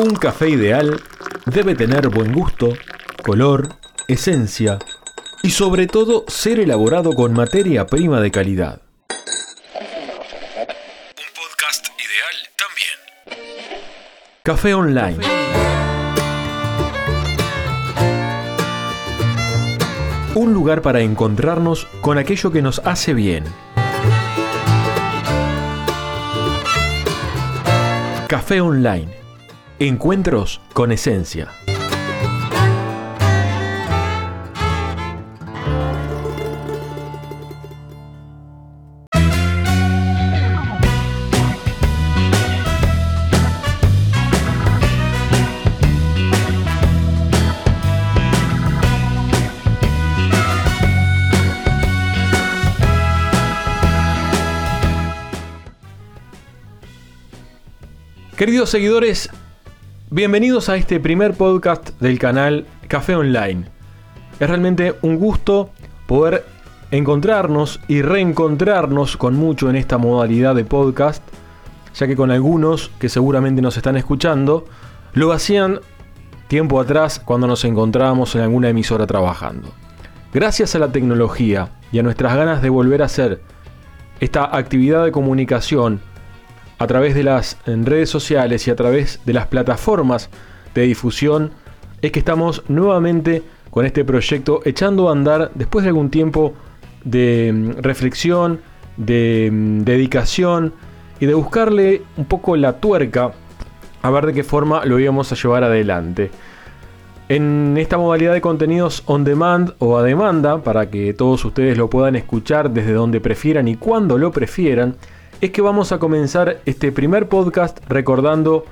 Un café ideal debe tener buen gusto, color, esencia y sobre todo ser elaborado con materia prima de calidad. Un podcast ideal también. Café Online. Un lugar para encontrarnos con aquello que nos hace bien. Café Online. Encuentros con esencia. Queridos seguidores, bienvenidos a este primer podcast del canal Café Online. Es realmente un gusto poder encontrarnos y reencontrarnos con mucho en esta modalidad de podcast, ya que con algunos que seguramente nos están escuchando, lo hacían tiempo atrás cuando nos encontrábamos en alguna emisora trabajando. Gracias a la tecnología y a nuestras ganas de volver a hacer esta actividad de comunicación a través de las redes sociales y a través de las plataformas de difusión es que estamos nuevamente con este proyecto echando a andar después de algún tiempo de mm, reflexión, de mm, dedicación y de buscarle un poco la tuerca a ver de qué forma lo íbamos a llevar adelante. En esta modalidad de contenidos on demand o a demanda, para que todos ustedes lo puedan escuchar desde donde prefieran y cuando lo prefieran, es que vamos a comenzar este primer podcast recordando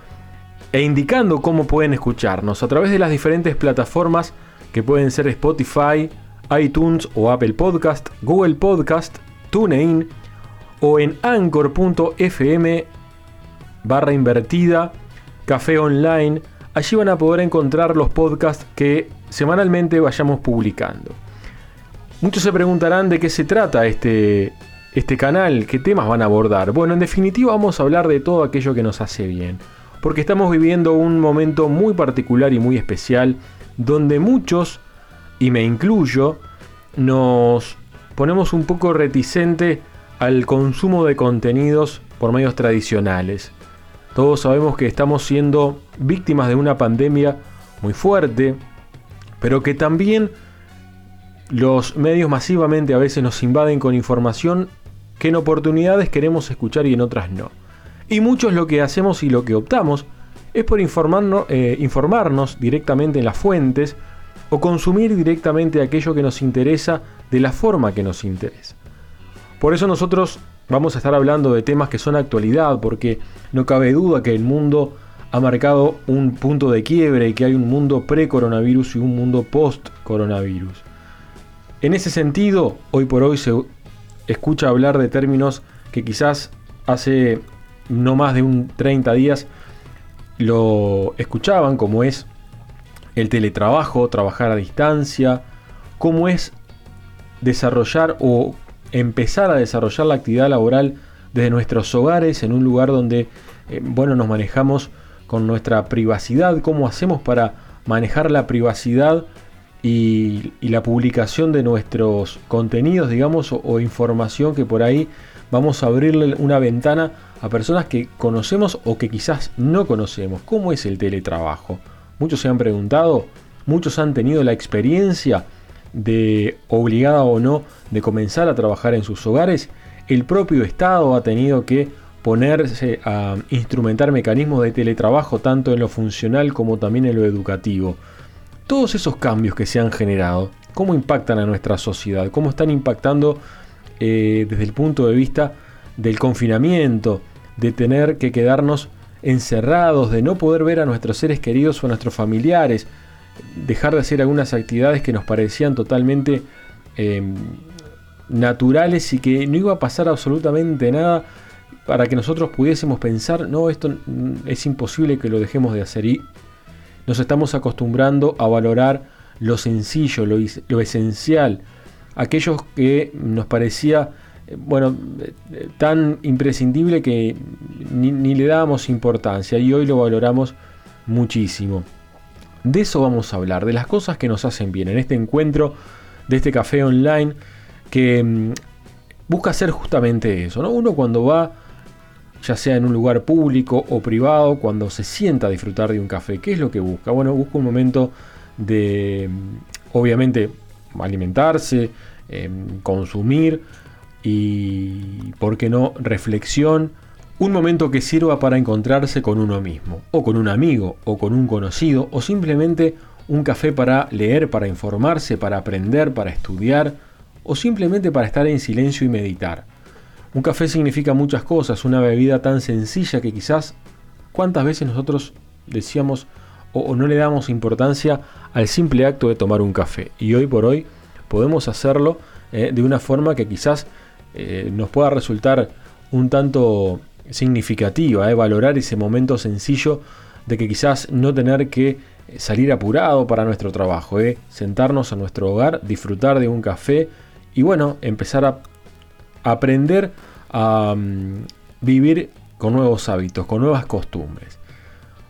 e indicando cómo pueden escucharnos a través de las diferentes plataformas que pueden ser Spotify, iTunes o Apple Podcast, Google Podcast, TuneIn o en anchor.fm barra invertida, café online. Allí van a poder encontrar los podcasts que semanalmente vayamos publicando. Muchos se preguntarán de qué se trata este, este canal, qué temas van a abordar. Bueno, en definitiva vamos a hablar de todo aquello que nos hace bien, porque estamos viviendo un momento muy particular y muy especial donde muchos, y me incluyo, nos ponemos un poco reticente al consumo de contenidos por medios tradicionales. Todos sabemos que estamos siendo víctimas de una pandemia muy fuerte, pero que también los medios masivamente a veces nos invaden con información que en oportunidades queremos escuchar y en otras no. Y muchos lo que hacemos y lo que optamos es por informarnos, eh, informarnos directamente en las fuentes o consumir directamente aquello que nos interesa de la forma que nos interesa. Por eso nosotros vamos a estar hablando de temas que son actualidad, porque no cabe duda que el mundo ha marcado un punto de quiebre y que hay un mundo pre-coronavirus y un mundo post-coronavirus. En ese sentido, hoy por hoy se escucha hablar de términos que quizás hace no más de un 30 días lo escuchaban, como es el teletrabajo, trabajar a distancia, cómo es desarrollar o empezar a desarrollar la actividad laboral desde nuestros hogares en un lugar donde eh, bueno nos manejamos con nuestra privacidad, cómo hacemos para manejar la privacidad y, la publicación de nuestros contenidos, digamos, o, información que por ahí vamos a abrirle una ventana a personas que conocemos o que quizás no conocemos. ¿Cómo es el teletrabajo? Muchos se han preguntado, muchos han tenido la experiencia de obligada o no de comenzar a trabajar en sus hogares. El propio Estado ha tenido que ponerse a instrumentar mecanismos de teletrabajo tanto en lo funcional como también en lo educativo todos esos cambios que se han generado, cómo impactan a nuestra sociedad, cómo están impactando eh, desde el punto de vista del confinamiento, de tener que quedarnos encerrados, de no poder ver a nuestros seres queridos o a nuestros familiares, dejar de hacer algunas actividades que nos parecían totalmente em, naturales y que no iba a pasar absolutamente nada para que nosotros pudiésemos pensar, no, esto es imposible que lo dejemos de hacer. Y nos estamos acostumbrando a valorar lo sencillo, lo, esencial, aquellos que nos parecía eh, bueno, eh, tan imprescindible que ni, le dábamos importancia y hoy lo valoramos muchísimo. De eso vamos a hablar, de las cosas que nos hacen bien en este encuentro de este café online que mm, busca hacer justamente eso. ¿no? Uno cuando va, ya sea en un lugar público o privado, cuando se sienta a disfrutar de un café, ¿qué es lo que busca? Bueno, busca un momento de, mm, obviamente, alimentarse, em, consumir y, ¿por qué no?, reflexión. Un momento que sirva para encontrarse con uno mismo, o con un amigo, o con un conocido, o simplemente un café para leer, para informarse, para aprender, para estudiar, o simplemente para estar en silencio y meditar. Un café significa muchas cosas, una bebida tan sencilla que quizás cuántas veces nosotros decíamos o, no le damos importancia al simple acto de tomar un café. Y hoy por hoy podemos hacerlo eh, de una forma que quizás eh, nos pueda resultar un tanto significativa, eh, valorar ese momento sencillo de que quizás no tener que salir apurado para nuestro trabajo, sentarnos a nuestro hogar, disfrutar de un café, y bueno, empezar a aprender a vivir con nuevos hábitos, con nuevas costumbres.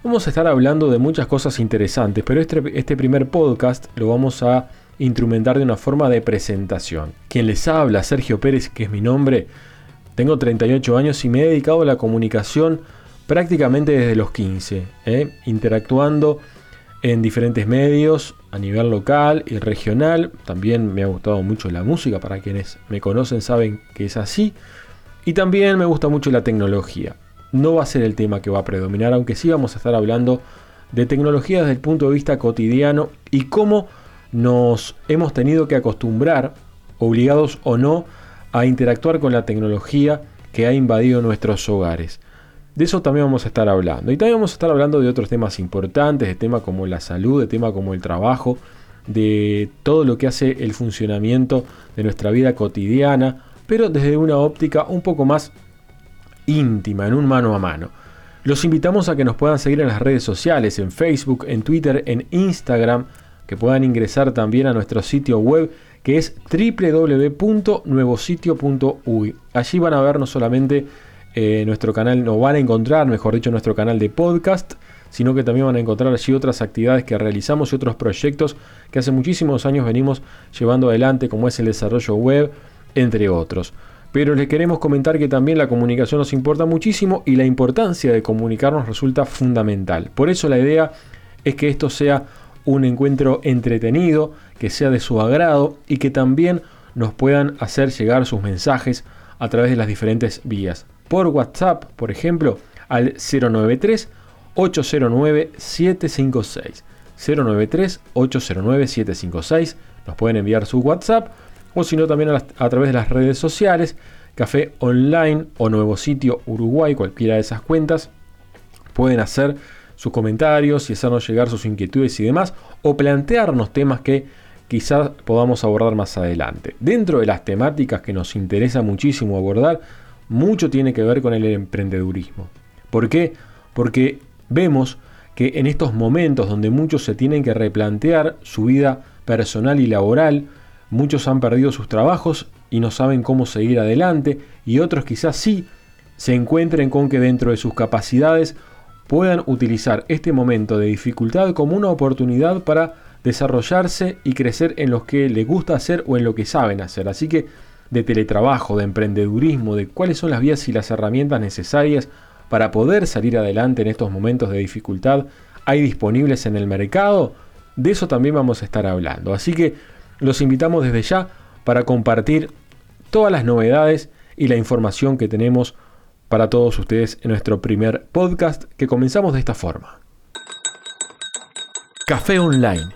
Vamos a estar hablando de muchas cosas interesantes, pero este, este primer podcast lo vamos a instrumentar de una forma de presentación. Quien les habla, Sergio Pérez, que es mi nombre, tengo 38 años y me he dedicado a la comunicación prácticamente desde los 15, ¿eh? interactuando en diferentes medios a nivel local y regional. También me ha gustado mucho la música, para quienes me conocen saben que es así. Y también me gusta mucho la tecnología. No va a ser el tema que va a predominar, aunque sí vamos a estar hablando de tecnología desde el punto de vista cotidiano y cómo nos hemos tenido que acostumbrar, obligados o no, a interactuar con la tecnología que ha invadido nuestros hogares. De eso también vamos a estar hablando. Y también vamos a estar hablando de otros temas importantes, de temas como la salud, de temas como el trabajo, de todo lo que hace el funcionamiento de nuestra vida cotidiana, pero desde una óptica un poco más íntima, en un mano a mano. Los invitamos a que nos puedan seguir en las redes sociales, en Facebook, en Twitter, en Instagram, que puedan ingresar también a nuestro sitio web que es www.nuevositio.uy. Allí van a ver no solamente eh, nuestro canal, nos van a encontrar, mejor dicho, nuestro canal de podcast, sino que también van a encontrar allí otras actividades que realizamos y otros proyectos que hace muchísimos años venimos llevando adelante, como es el desarrollo web, entre otros. Pero les queremos comentar que también la comunicación nos importa muchísimo y la importancia de comunicarnos resulta fundamental. Por eso la idea es que esto sea un encuentro entretenido, que sea de su agrado y que también nos puedan hacer llegar sus mensajes a través de las diferentes vías por WhatsApp, por ejemplo, al 093 809 756. 093 809 756. Nos pueden enviar su WhatsApp o si no también a, a, través de las redes sociales, Café Online o Nuevo Sitio Uruguay, cualquiera de esas cuentas. Pueden hacer sus comentarios y hacernos llegar sus inquietudes y demás, o plantearnos temas que quizás podamos abordar más adelante. Dentro de las temáticas que nos interesa muchísimo abordar, mucho tiene que ver con el emprendedurismo. ¿Por qué? Porque vemos que en estos momentos donde muchos se tienen que replantear su vida personal y laboral, muchos han perdido sus trabajos y no saben cómo seguir adelante y otros quizás sí se encuentren con que dentro de sus capacidades puedan utilizar este momento de dificultad como una oportunidad para desarrollarse y crecer en lo que les gusta hacer o en lo que saben hacer. Así que de teletrabajo, de emprendedurismo, de cuáles son las vías y las herramientas necesarias para poder salir adelante en estos momentos de dificultad hay disponibles en el mercado, de eso también vamos a estar hablando. Así que los invitamos desde ya para compartir todas las novedades y la información que tenemos para todos ustedes en nuestro primer podcast que comenzamos de esta forma. Café Online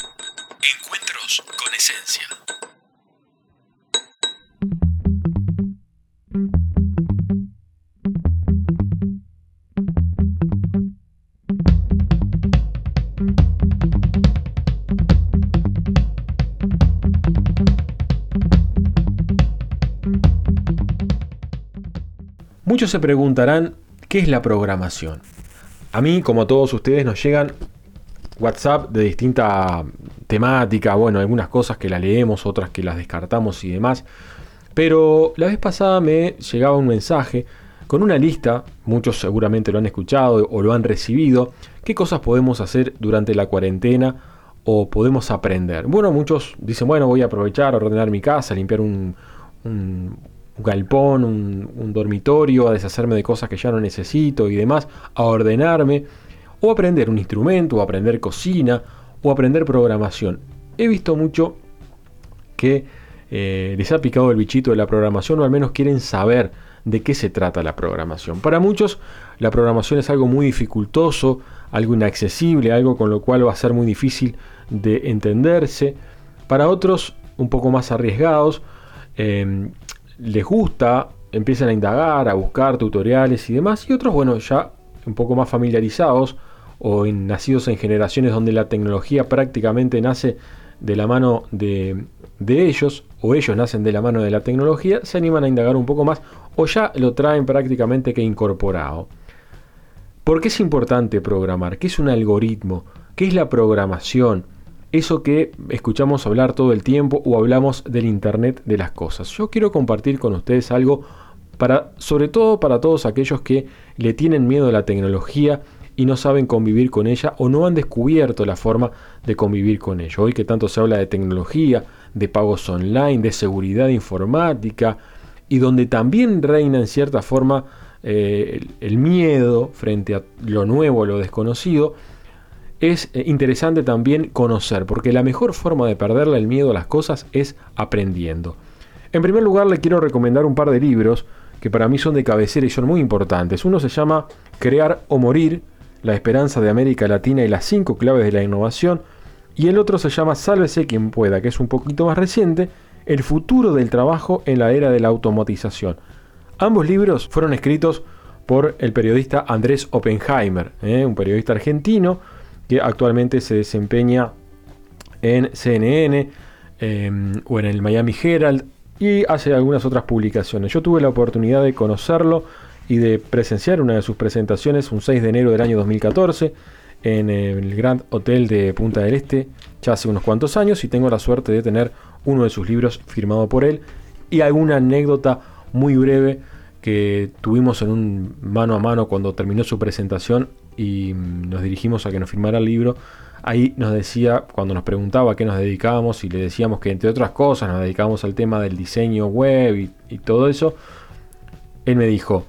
Muchos se preguntarán, ¿qué es la programación? A mí, como a todos ustedes, nos llegan WhatsApp de distinta temática, bueno, algunas cosas que las leemos, otras que las descartamos y demás. Pero la vez pasada me llegaba un mensaje con una lista, muchos seguramente lo han escuchado o lo han recibido, qué cosas podemos hacer durante la cuarentena o podemos aprender. Bueno, muchos dicen, bueno, voy a aprovechar ordenar mi casa, limpiar un, un, galpón, un, un, dormitorio, a deshacerme de cosas que ya no necesito y demás, a ordenarme, o aprender un instrumento, o aprender cocina, o aprender programación. He visto mucho que eh, les ha picado el bichito de la programación o al menos quieren saber de qué se trata la programación. Para muchos la programación es algo muy dificultoso, algo inaccesible, algo con lo cual va a ser muy difícil de entenderse. Para otros un poco más arriesgados, em, les gusta, empiezan a indagar, a buscar tutoriales y demás. Y otros, bueno, ya un poco más familiarizados o nacidos en generaciones donde la tecnología prácticamente nace de la mano de, de ellos o ellos nacen de la mano de la tecnología, se animan a indagar un poco más o ya lo traen prácticamente que incorporado. ¿Por qué es importante programar? ¿Qué es un algoritmo? ¿Qué es la programación? Eso que escuchamos hablar todo el tiempo o hablamos del Internet de las cosas. Yo quiero compartir con ustedes algo para, sobre todo para todos aquellos que le tienen miedo a la tecnología y no saben convivir con ella o no han descubierto la forma de convivir con ella. Hoy que tanto se habla de tecnología, de pagos online, de seguridad informática y donde también reina en cierta forma eh, el, miedo frente a lo nuevo, lo desconocido, es eh, interesante también conocer, porque la mejor forma de perderle el miedo a las cosas es aprendiendo. En primer lugar, le quiero recomendar un par de libros que para mí son de cabecera y son muy importantes. Uno se llama Crear o Morir, la esperanza de América Latina y las cinco claves de la innovación, y el otro se llama Sálvese quien pueda, que es un poquito más reciente, El futuro del trabajo en la era de la automatización. Ambos libros fueron escritos por el periodista Andrés Oppenheimer, ¿eh? un periodista argentino que actualmente se desempeña en CNN em, o en el Miami Herald y hace algunas otras publicaciones. Yo tuve la oportunidad de conocerlo y de presenciar una de sus presentaciones un 6 de enero del año 2014 en el Grand Hotel de Punta del Este ya hace unos cuantos años y tengo la suerte de tener uno de sus libros firmado por él y alguna anécdota muy breve que tuvimos en un mano a mano cuando terminó su presentación y nos dirigimos a que nos firmara el libro. Ahí nos decía, cuando nos preguntaba a qué nos dedicábamos y le decíamos que entre otras cosas nos dedicábamos al tema del diseño web y, y todo eso, él me dijo,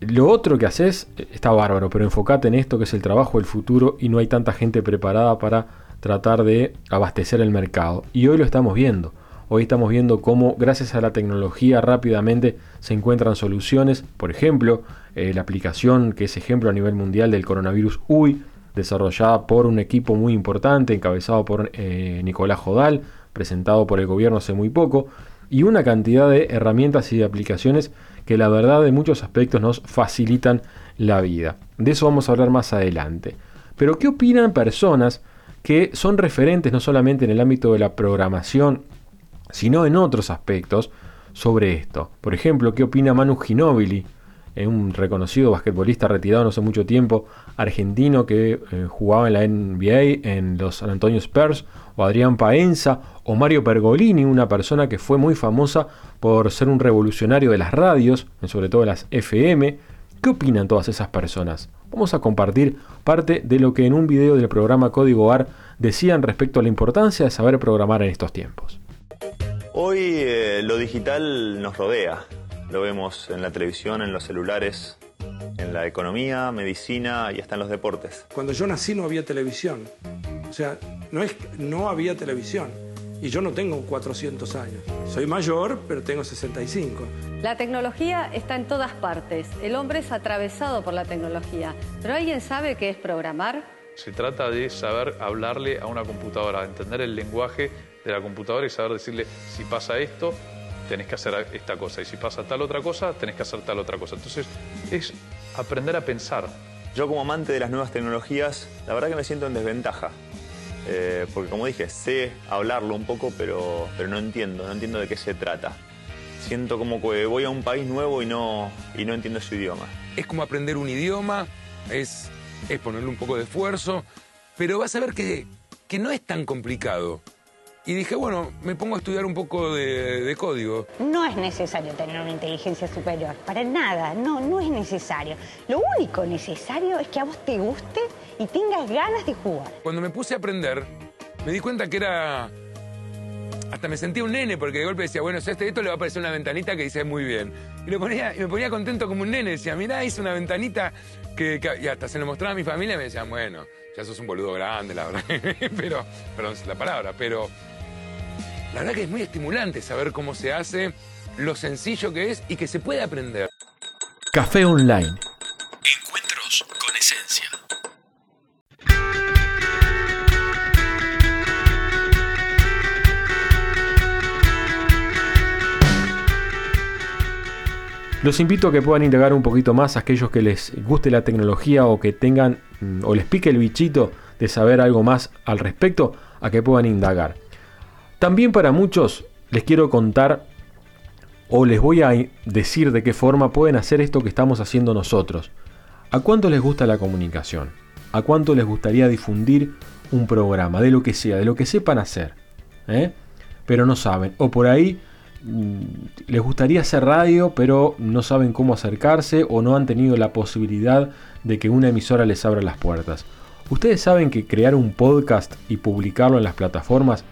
lo otro que haces eh, está bárbaro, pero enfócate en esto que es el trabajo del futuro y no hay tanta gente preparada para tratar de abastecer el mercado. Y hoy lo estamos viendo. Hoy estamos viendo cómo gracias a la tecnología rápidamente se encuentran soluciones. Por ejemplo, eh, la aplicación que es ejemplo a nivel mundial del coronavirus UI, desarrollada por un equipo muy importante, encabezado por eh, Nicolás Jodal, presentado por el gobierno hace muy poco, y una cantidad de herramientas y de aplicaciones que la verdad en muchos aspectos nos facilitan la vida. De eso vamos a hablar más adelante. Pero ¿qué opinan personas que son referentes no solamente en el ámbito de la programación, sino en otros aspectos sobre esto? Por ejemplo, ¿qué opina Manu Ginóbili? Eh, un reconocido basquetbolista retirado no hace mucho tiempo, argentino que eh, jugaba en la NBA, en los San Antonio Spurs, o Adrián Paenza, o Mario Pergolini, una persona que fue muy famosa por ser un revolucionario de las radios, sobre todo las FM. ¿Qué opinan todas esas personas? Vamos a compartir parte de lo que en un video del programa Código AR decían respecto a la importancia de saber programar en estos tiempos. Hoy eh, lo digital nos rodea, lo vemos en la televisión, en los celulares, en la economía, medicina y hasta en los deportes. Cuando yo nací no había televisión. O sea, no es no había televisión. Y yo no tengo 400 años. Soy mayor, pero tengo 65. La tecnología está en todas partes. El hombre es atravesado por la tecnología. ¿Pero alguien sabe qué es programar? Se trata de saber hablarle a una computadora, entender el lenguaje de la computadora y saber decirle si pasa esto, tenés que hacer esta cosa. Y si pasa tal otra cosa, tenés que hacer tal otra cosa. Entonces, es aprender a pensar. Yo como amante de las nuevas tecnologías, la verdad que me siento en desventaja. Eh, porque como dije, sé hablarlo un poco, pero, pero no entiendo, no entiendo de qué se trata. Siento como que voy a un país nuevo y no, y no entiendo su idioma. Es como aprender un idioma, es, es ponerle un poco de esfuerzo, pero vas a ver que, que no es tan complicado. Y dije, bueno, me pongo a estudiar un poco de, de código. No es necesario tener una inteligencia superior, para nada, no, no es necesario. Lo único necesario es que a vos te guste y tengas ganas de jugar. Cuando me puse a aprender, me di cuenta que era... Hasta me sentía un nene porque de golpe decía, bueno, si a este esto le va a aparecer una ventanita que dice muy bien. Y, lo ponía, y me ponía contento como un nene. Decía, mirá, hice una ventanita que, que- Y hasta se lo mostraba a mi familia y me decían, bueno, ya sos un boludo grande, la verdad. pero, perdón la palabra, pero... La verdad que es muy estimulante saber cómo se hace, lo sencillo que es y que se puede aprender. Café Online. Encuentros con esencia. Los invito a que puedan indagar un poquito más a aquellos que les guste la tecnología o que tengan mm, o les pique el bichito de saber algo más al respecto, a que puedan indagar. También para muchos les quiero contar o les voy a decir de qué forma pueden hacer esto que estamos haciendo nosotros. ¿A cuánto les gusta la comunicación? ¿A cuánto les gustaría difundir un programa, de lo que sea, de lo que sepan hacer? ¿eh? Pero no saben. O por ahí mm, les gustaría hacer radio, pero no saben cómo acercarse o no han tenido la posibilidad de que una emisora les abra las puertas. Ustedes saben que crear un podcast y publicarlo en las plataformas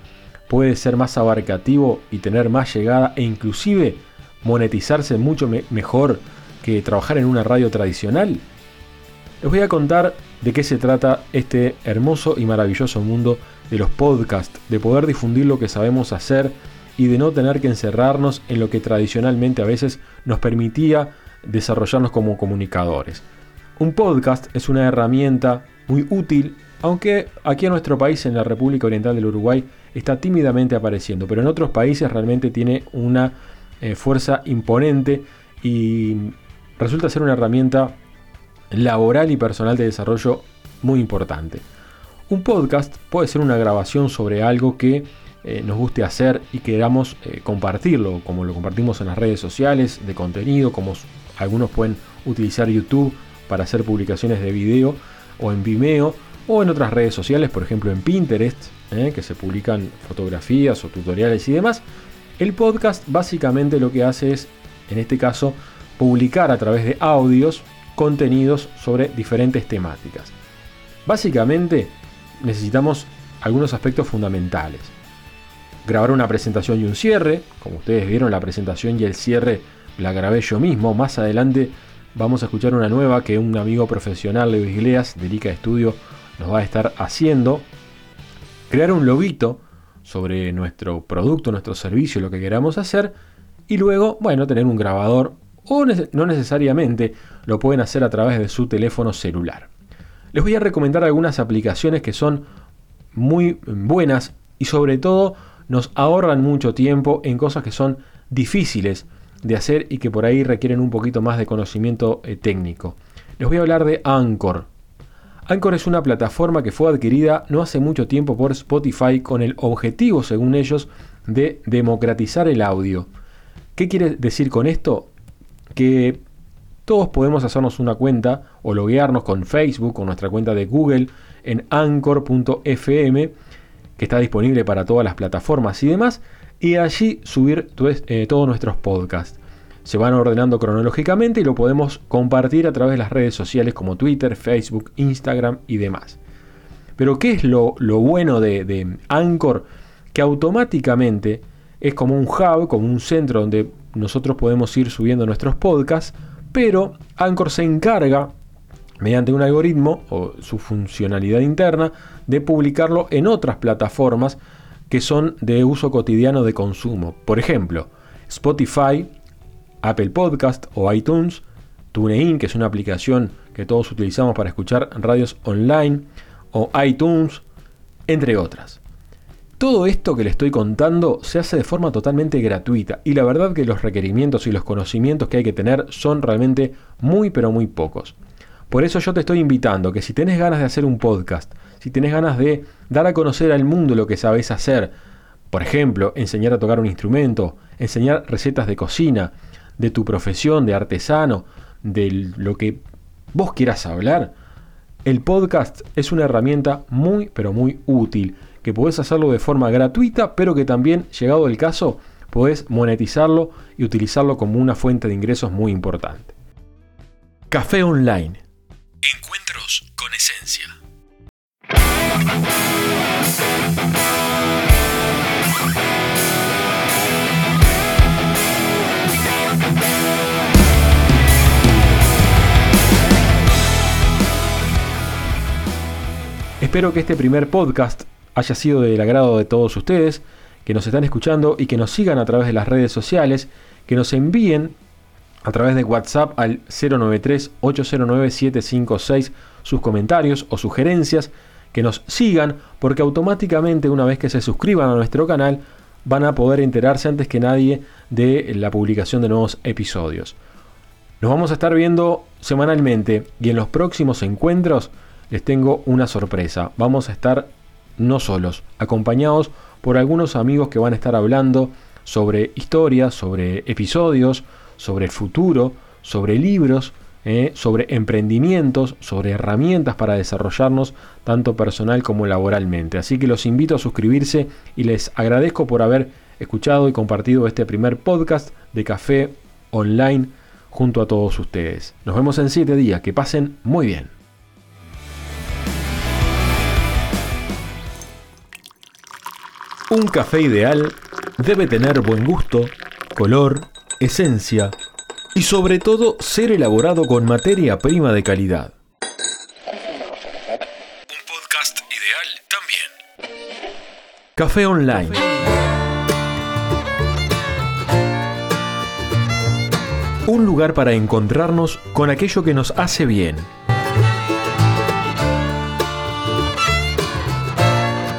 puede ser más abarcativo y tener más llegada e inclusive monetizarse mucho me- mejor que trabajar en una radio tradicional. Les voy a contar de qué se trata este hermoso y maravilloso mundo de los podcasts, de poder difundir lo que sabemos hacer y de no tener que encerrarnos en lo que tradicionalmente a veces nos permitía desarrollarnos como comunicadores. Un podcast es una herramienta muy útil, aunque aquí en nuestro país, en la República Oriental del Uruguay, está tímidamente apareciendo, pero en otros países realmente tiene una eh, fuerza imponente y resulta ser una herramienta laboral y personal de desarrollo muy importante. Un podcast puede ser una grabación sobre algo que eh, nos guste hacer y queramos eh, compartirlo, como lo compartimos en las redes sociales de contenido, como algunos pueden utilizar YouTube para hacer publicaciones de video o en Vimeo o en otras redes sociales, por ejemplo en Pinterest, eh, que se publican fotografías o tutoriales y demás. El podcast básicamente lo que hace es, en este caso, publicar a través de audios contenidos sobre diferentes temáticas. Básicamente necesitamos algunos aspectos fundamentales. Grabar una presentación y un cierre, como ustedes vieron la presentación y el cierre la grabé yo mismo, más adelante vamos a escuchar una nueva que un amigo profesional Leo Iglesias de Lica Estudio nos va a estar haciendo. Crear un loguito sobre nuestro producto, nuestro servicio, lo que queramos hacer y luego, bueno, tener un grabador o no necesariamente lo pueden hacer a través de su teléfono celular. Les voy a recomendar algunas aplicaciones que son muy buenas y sobre todo nos ahorran mucho tiempo en cosas que son difíciles de hacer y que por ahí requieren un poquito más de conocimiento eh, técnico. Les voy a hablar de Anchor. Anchor es una plataforma que fue adquirida no hace mucho tiempo por Spotify con el objetivo, según ellos, de democratizar el audio. ¿Qué quiere decir con esto? Que todos podemos hacernos una cuenta o loguearnos con Facebook o nuestra cuenta de Google en anchor.fm, que está disponible para todas las plataformas y demás, y allí subir eh, todos nuestros podcasts. Se van ordenando cronológicamente y lo podemos compartir a través de las redes sociales como Twitter, Facebook, Instagram y demás. Pero ¿qué es lo, lo bueno de, de Anchor? Que automáticamente es como un hub, como un centro donde nosotros podemos ir subiendo nuestros podcasts, pero Anchor se encarga, mediante un algoritmo o su funcionalidad interna, de publicarlo en otras plataformas que son de uso cotidiano de consumo. Por ejemplo, Spotify, Apple Podcast o iTunes, TuneIn, que es una aplicación que todos utilizamos para escuchar radios online, o iTunes, entre otras. Todo esto que le estoy contando se hace de forma totalmente gratuita y la verdad que los requerimientos y los conocimientos que hay que tener son realmente muy pero muy pocos. Por eso yo te estoy invitando que si tenés ganas de hacer un podcast, si tenés ganas de dar a conocer al mundo lo que sabes hacer, por ejemplo, enseñar a tocar un instrumento, enseñar recetas de cocina, de tu profesión, de artesano, de lo que vos quieras hablar, el podcast es una herramienta muy pero muy útil que podés hacerlo de forma gratuita, pero que también, llegado el caso, podés monetizarlo y utilizarlo como una fuente de ingresos muy importante. Café Online. Encuentros con esencia. Espero que este primer podcast haya sido del agrado de todos ustedes, que nos están escuchando y que nos sigan a través de las redes sociales, que nos envíen a través de WhatsApp al 093-809-756 sus comentarios o sugerencias, que nos sigan porque automáticamente una vez que se suscriban a nuestro canal van a poder enterarse antes que nadie de la publicación de nuevos episodios. Nos vamos a estar viendo semanalmente y en los próximos encuentros les tengo una sorpresa. Vamos a estar no solos, acompañados por algunos amigos que van a estar hablando sobre historias, sobre episodios, sobre el futuro, sobre libros, eh, sobre emprendimientos, sobre herramientas para desarrollarnos tanto personal como laboralmente. Así que los invito a suscribirse y les agradezco por haber escuchado y compartido este primer podcast de Café Online junto a todos ustedes. Nos vemos en siete días. Que pasen muy bien. Un café ideal debe tener buen gusto, color, esencia y sobre todo ser elaborado con materia prima de calidad. Un podcast ideal también. Café Online. Un lugar para encontrarnos con aquello que nos hace bien.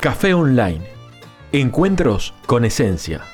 Café Online. Encuentros con esencia.